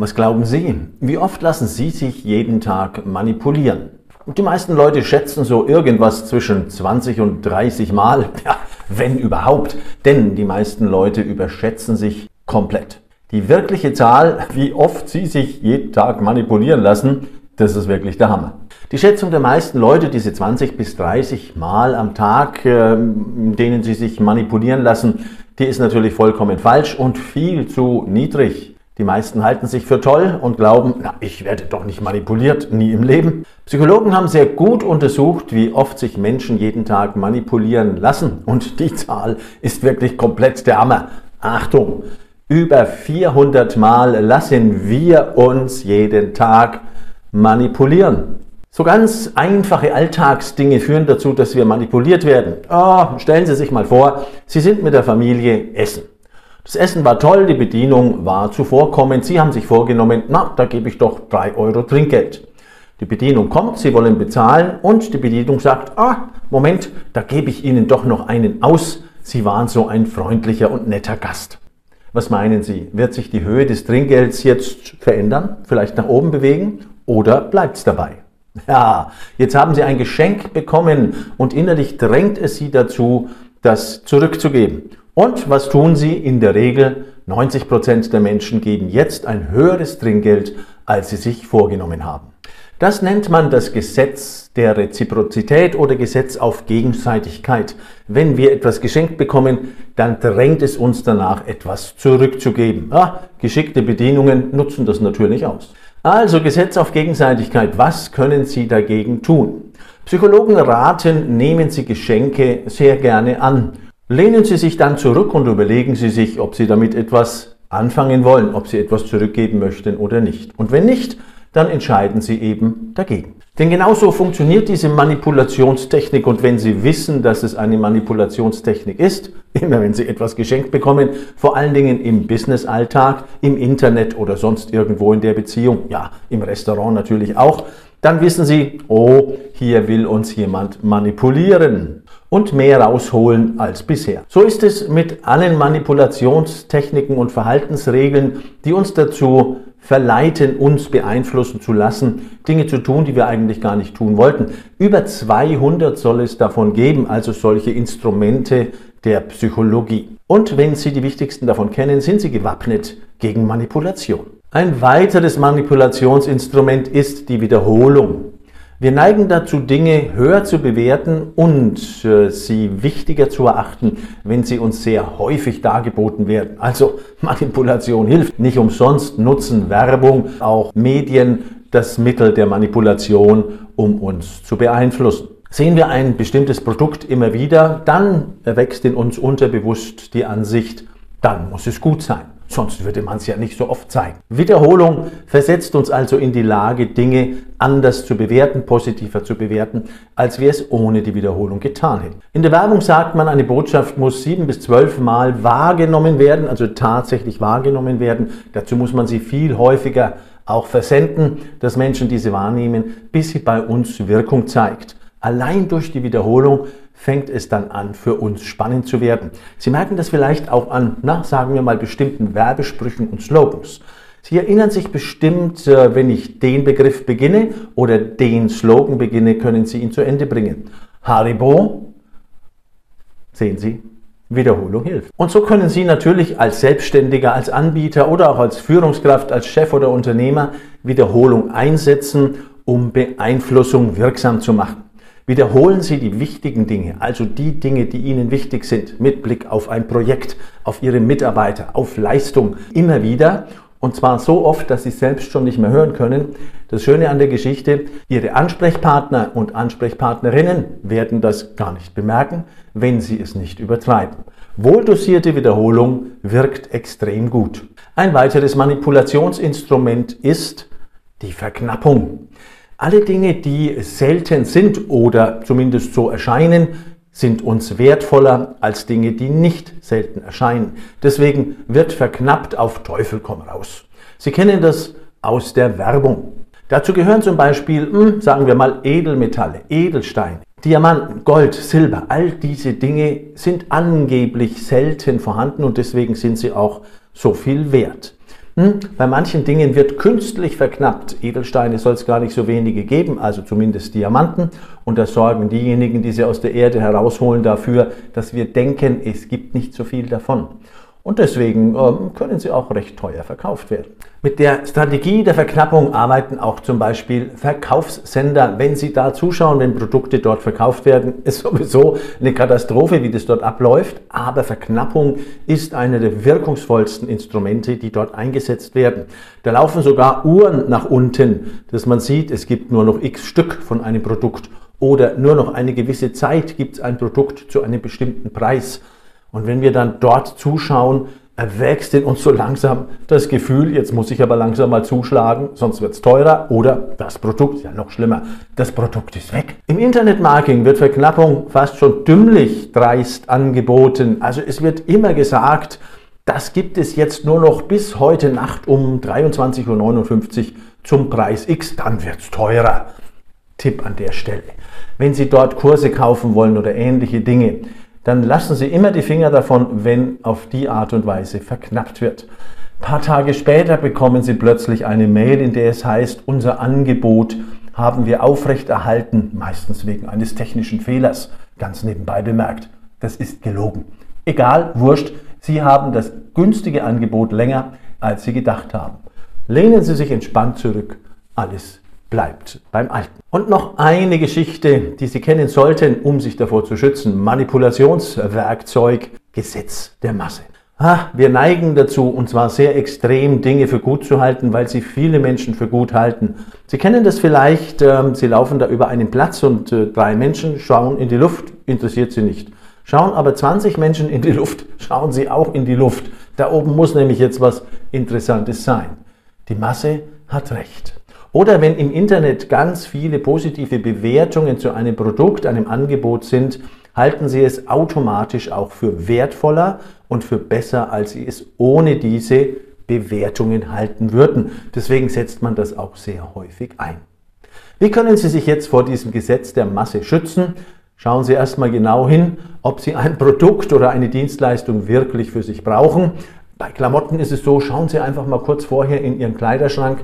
Was glauben Sie? Wie oft lassen Sie sich jeden Tag manipulieren? Die meisten Leute schätzen so irgendwas zwischen 20 und 30 Mal, ja, wenn überhaupt, denn die meisten Leute überschätzen sich komplett. Die wirkliche Zahl, wie oft sie sich jeden Tag manipulieren lassen, das ist wirklich der Hammer. Die Schätzung der meisten Leute, diese 20 bis 30 Mal am Tag, in denen sie sich manipulieren lassen, die ist natürlich vollkommen falsch und viel zu niedrig. Die meisten halten sich für toll und glauben, na, ich werde doch nicht manipuliert, nie im Leben. Psychologen haben sehr gut untersucht, wie oft sich Menschen jeden Tag manipulieren lassen. Und die Zahl ist wirklich komplett der Hammer. Achtung, über 400 Mal lassen wir uns jeden Tag manipulieren. So ganz einfache Alltagsdinge führen dazu, dass wir manipuliert werden. Oh, stellen Sie sich mal vor, Sie sind mit der Familie essen. Das Essen war toll, die Bedienung war zuvorkommend. Sie haben sich vorgenommen, na, da gebe ich doch drei Euro Trinkgeld. Die Bedienung kommt, Sie wollen bezahlen und die Bedienung sagt, ah, Moment, da gebe ich Ihnen doch noch einen aus. Sie waren so ein freundlicher und netter Gast. Was meinen Sie? Wird sich die Höhe des Trinkgelds jetzt verändern? Vielleicht nach oben bewegen? Oder bleibt es dabei? Ja, jetzt haben Sie ein Geschenk bekommen und innerlich drängt es Sie dazu, das zurückzugeben. Und was tun sie? In der Regel 90 Prozent der Menschen geben jetzt ein höheres Trinkgeld, als sie sich vorgenommen haben. Das nennt man das Gesetz der Reziprozität oder Gesetz auf Gegenseitigkeit. Wenn wir etwas geschenkt bekommen, dann drängt es uns danach, etwas zurückzugeben. Ah, geschickte Bedienungen nutzen das natürlich aus. Also Gesetz auf Gegenseitigkeit, was können Sie dagegen tun? Psychologen raten, nehmen Sie Geschenke sehr gerne an Lehnen Sie sich dann zurück und überlegen Sie sich, ob Sie damit etwas anfangen wollen, ob Sie etwas zurückgeben möchten oder nicht. Und wenn nicht, dann entscheiden Sie eben dagegen. Denn genauso funktioniert diese Manipulationstechnik und wenn Sie wissen, dass es eine Manipulationstechnik ist, immer wenn Sie etwas geschenkt bekommen, vor allen Dingen im Businessalltag, im Internet oder sonst irgendwo in der Beziehung, ja, im Restaurant natürlich auch, dann wissen Sie, oh, hier will uns jemand manipulieren und mehr rausholen als bisher. So ist es mit allen Manipulationstechniken und Verhaltensregeln, die uns dazu verleiten, uns beeinflussen zu lassen, Dinge zu tun, die wir eigentlich gar nicht tun wollten. Über 200 soll es davon geben, also solche Instrumente der Psychologie. Und wenn Sie die wichtigsten davon kennen, sind Sie gewappnet gegen Manipulation. Ein weiteres Manipulationsinstrument ist die Wiederholung. Wir neigen dazu, Dinge höher zu bewerten und äh, sie wichtiger zu erachten, wenn sie uns sehr häufig dargeboten werden. Also Manipulation hilft. Nicht umsonst nutzen Werbung, auch Medien das Mittel der Manipulation, um uns zu beeinflussen. Sehen wir ein bestimmtes Produkt immer wieder, dann erwächst in uns unterbewusst die Ansicht, dann muss es gut sein. Sonst würde man es ja nicht so oft zeigen. Wiederholung versetzt uns also in die Lage, Dinge anders zu bewerten, positiver zu bewerten, als wir es ohne die Wiederholung getan hätten. In der Werbung sagt man, eine Botschaft muss sieben bis zwölf Mal wahrgenommen werden, also tatsächlich wahrgenommen werden. Dazu muss man sie viel häufiger auch versenden, dass Menschen diese wahrnehmen, bis sie bei uns Wirkung zeigt. Allein durch die Wiederholung fängt es dann an, für uns spannend zu werden. Sie merken das vielleicht auch an, na, sagen wir mal, bestimmten Werbesprüchen und Slogans. Sie erinnern sich bestimmt, äh, wenn ich den Begriff beginne oder den Slogan beginne, können Sie ihn zu Ende bringen. Haribo, sehen Sie, Wiederholung hilft. Und so können Sie natürlich als Selbstständiger, als Anbieter oder auch als Führungskraft, als Chef oder Unternehmer Wiederholung einsetzen, um Beeinflussung wirksam zu machen. Wiederholen Sie die wichtigen Dinge, also die Dinge, die Ihnen wichtig sind, mit Blick auf ein Projekt, auf Ihre Mitarbeiter, auf Leistung, immer wieder. Und zwar so oft, dass Sie selbst schon nicht mehr hören können. Das Schöne an der Geschichte, Ihre Ansprechpartner und Ansprechpartnerinnen werden das gar nicht bemerken, wenn Sie es nicht übertreiben. Wohldosierte Wiederholung wirkt extrem gut. Ein weiteres Manipulationsinstrument ist die Verknappung. Alle Dinge, die selten sind oder zumindest so erscheinen, sind uns wertvoller als Dinge, die nicht selten erscheinen. Deswegen wird verknappt auf Teufel komm raus. Sie kennen das aus der Werbung. Dazu gehören zum Beispiel, hm, sagen wir mal, Edelmetalle, Edelsteine, Diamanten, Gold, Silber. All diese Dinge sind angeblich selten vorhanden und deswegen sind sie auch so viel wert. Hm, bei manchen Dingen wird künstlich verknappt. Edelsteine soll es gar nicht so wenige geben, also zumindest Diamanten. Und da sorgen diejenigen, die sie aus der Erde herausholen, dafür, dass wir denken, es gibt nicht so viel davon. Und deswegen ähm, können sie auch recht teuer verkauft werden. Mit der Strategie der Verknappung arbeiten auch zum Beispiel Verkaufssender. Wenn Sie da zuschauen, wenn Produkte dort verkauft werden, ist sowieso eine Katastrophe, wie das dort abläuft. Aber Verknappung ist eine der wirkungsvollsten Instrumente, die dort eingesetzt werden. Da laufen sogar Uhren nach unten, dass man sieht, es gibt nur noch x Stück von einem Produkt oder nur noch eine gewisse Zeit gibt es ein Produkt zu einem bestimmten Preis. Und wenn wir dann dort zuschauen, erwächst in uns so langsam das Gefühl, jetzt muss ich aber langsam mal zuschlagen, sonst wird es teurer oder das Produkt, ja noch schlimmer, das Produkt ist weg. Im Internetmarketing wird Verknappung fast schon dümmlich dreist angeboten. Also es wird immer gesagt, das gibt es jetzt nur noch bis heute Nacht um 23.59 Uhr zum Preis X, dann wird es teurer. Tipp an der Stelle. Wenn Sie dort Kurse kaufen wollen oder ähnliche Dinge, dann lassen Sie immer die Finger davon, wenn auf die Art und Weise verknappt wird. Ein paar Tage später bekommen Sie plötzlich eine Mail, in der es heißt, unser Angebot haben wir aufrechterhalten, meistens wegen eines technischen Fehlers, ganz nebenbei bemerkt. Das ist gelogen. Egal, wurscht, Sie haben das günstige Angebot länger, als Sie gedacht haben. Lehnen Sie sich entspannt zurück, alles bleibt beim Alten. Und noch eine Geschichte, die Sie kennen sollten, um sich davor zu schützen. Manipulationswerkzeug, Gesetz der Masse. Ah, wir neigen dazu, und zwar sehr extrem, Dinge für gut zu halten, weil sie viele Menschen für gut halten. Sie kennen das vielleicht, äh, Sie laufen da über einen Platz und äh, drei Menschen schauen in die Luft, interessiert sie nicht. Schauen aber 20 Menschen in die Luft, schauen sie auch in die Luft. Da oben muss nämlich jetzt was Interessantes sein. Die Masse hat recht. Oder wenn im Internet ganz viele positive Bewertungen zu einem Produkt, einem Angebot sind, halten Sie es automatisch auch für wertvoller und für besser, als Sie es ohne diese Bewertungen halten würden. Deswegen setzt man das auch sehr häufig ein. Wie können Sie sich jetzt vor diesem Gesetz der Masse schützen? Schauen Sie erstmal genau hin, ob Sie ein Produkt oder eine Dienstleistung wirklich für sich brauchen. Bei Klamotten ist es so, schauen Sie einfach mal kurz vorher in Ihren Kleiderschrank,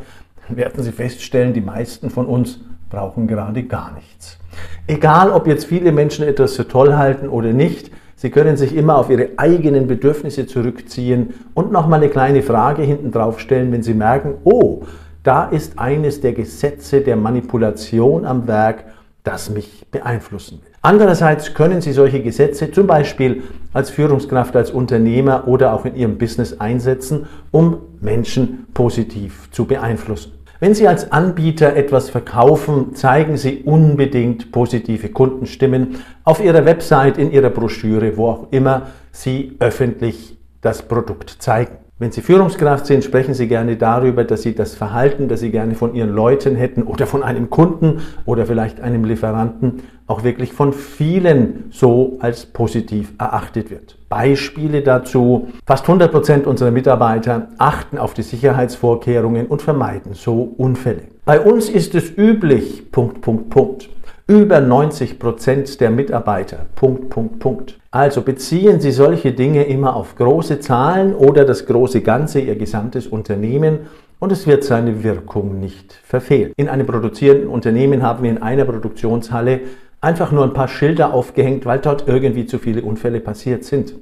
werden Sie feststellen, die meisten von uns brauchen gerade gar nichts. Egal, ob jetzt viele Menschen etwas für toll halten oder nicht, Sie können sich immer auf Ihre eigenen Bedürfnisse zurückziehen und nochmal eine kleine Frage hinten drauf stellen, wenn Sie merken, oh, da ist eines der Gesetze der Manipulation am Werk, das mich beeinflussen will. Andererseits können Sie solche Gesetze zum Beispiel als Führungskraft, als Unternehmer oder auch in Ihrem Business einsetzen, um Menschen positiv zu beeinflussen. Wenn Sie als Anbieter etwas verkaufen, zeigen Sie unbedingt positive Kundenstimmen auf Ihrer Website, in Ihrer Broschüre, wo auch immer Sie öffentlich das Produkt zeigen. Wenn Sie Führungskraft sind, sprechen Sie gerne darüber, dass Sie das Verhalten, das Sie gerne von Ihren Leuten hätten oder von einem Kunden oder vielleicht einem Lieferanten auch wirklich von vielen so als positiv erachtet wird. Beispiele dazu. Fast 100 Prozent unserer Mitarbeiter achten auf die Sicherheitsvorkehrungen und vermeiden so Unfälle. Bei uns ist es üblich, Punkt, Punkt, Punkt. Über 90 Prozent der Mitarbeiter. Punkt, Punkt, Punkt. Also beziehen Sie solche Dinge immer auf große Zahlen oder das große Ganze, Ihr gesamtes Unternehmen und es wird seine Wirkung nicht verfehlen. In einem produzierenden Unternehmen haben wir in einer Produktionshalle einfach nur ein paar Schilder aufgehängt, weil dort irgendwie zu viele Unfälle passiert sind.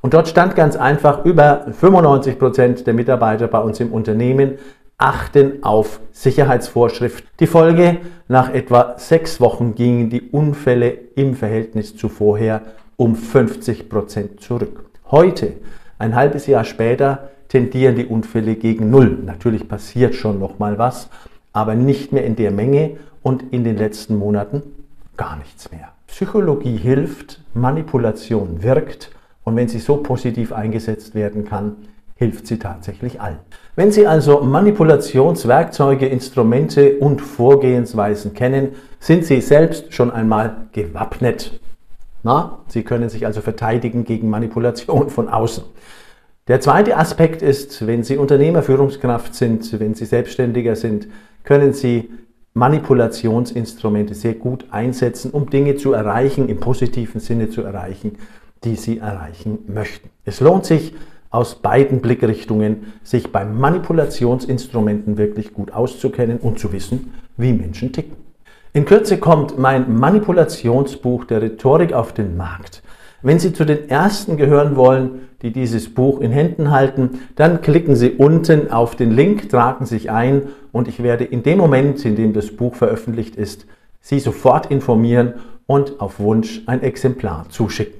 Und dort stand ganz einfach, über 95 Prozent der Mitarbeiter bei uns im Unternehmen achten auf Sicherheitsvorschriften. Die Folge, nach etwa sechs Wochen gingen die Unfälle im Verhältnis zu vorher um 50 Prozent zurück. Heute, ein halbes Jahr später, tendieren die Unfälle gegen Null. Natürlich passiert schon noch mal was, aber nicht mehr in der Menge und in den letzten Monaten gar nichts mehr. Psychologie hilft, Manipulation wirkt und wenn sie so positiv eingesetzt werden kann, hilft sie tatsächlich allen. Wenn Sie also Manipulationswerkzeuge, Instrumente und Vorgehensweisen kennen, sind Sie selbst schon einmal gewappnet. Na, Sie können sich also verteidigen gegen Manipulation von außen. Der zweite Aspekt ist, wenn Sie Unternehmer, Führungskraft sind, wenn Sie Selbstständiger sind, können Sie Manipulationsinstrumente sehr gut einsetzen, um Dinge zu erreichen, im positiven Sinne zu erreichen, die Sie erreichen möchten. Es lohnt sich, aus beiden Blickrichtungen, sich bei Manipulationsinstrumenten wirklich gut auszukennen und zu wissen, wie Menschen ticken. In Kürze kommt mein Manipulationsbuch der Rhetorik auf den Markt. Wenn Sie zu den ersten gehören wollen, die dieses Buch in Händen halten, dann klicken Sie unten auf den Link, tragen sich ein und ich werde in dem Moment, in dem das Buch veröffentlicht ist, Sie sofort informieren und auf Wunsch ein Exemplar zuschicken.